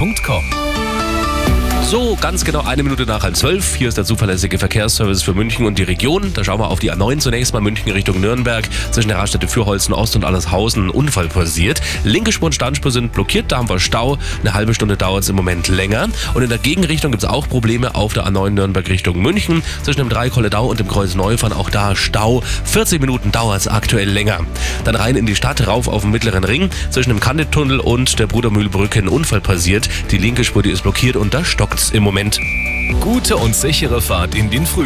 www.radioessen.com. So, ganz genau eine Minute nach halb zwölf. Hier ist der zuverlässige Verkehrsservice für München und die Region. Da schauen wir auf die A9 zunächst mal München Richtung Nürnberg. Zwischen der Raststätte Fürholzen Ost und Allershausen ein Unfall passiert. Linke Spur und Standspur sind blockiert, da haben wir Stau. Eine halbe Stunde dauert es im Moment länger. Und in der Gegenrichtung gibt es auch Probleme auf der A9 Nürnberg Richtung München. Zwischen dem Dreikolledau und dem Kreuz Neufahren auch da Stau. 40 Minuten dauert es aktuell länger. Dann rein in die Stadt, rauf auf den mittleren Ring. Zwischen dem Kandittunnel und der Brudermühlbrücke ein Unfall passiert. Die linke Spur, die ist blockiert und da stockt im Moment. Gute und sichere Fahrt in den Früh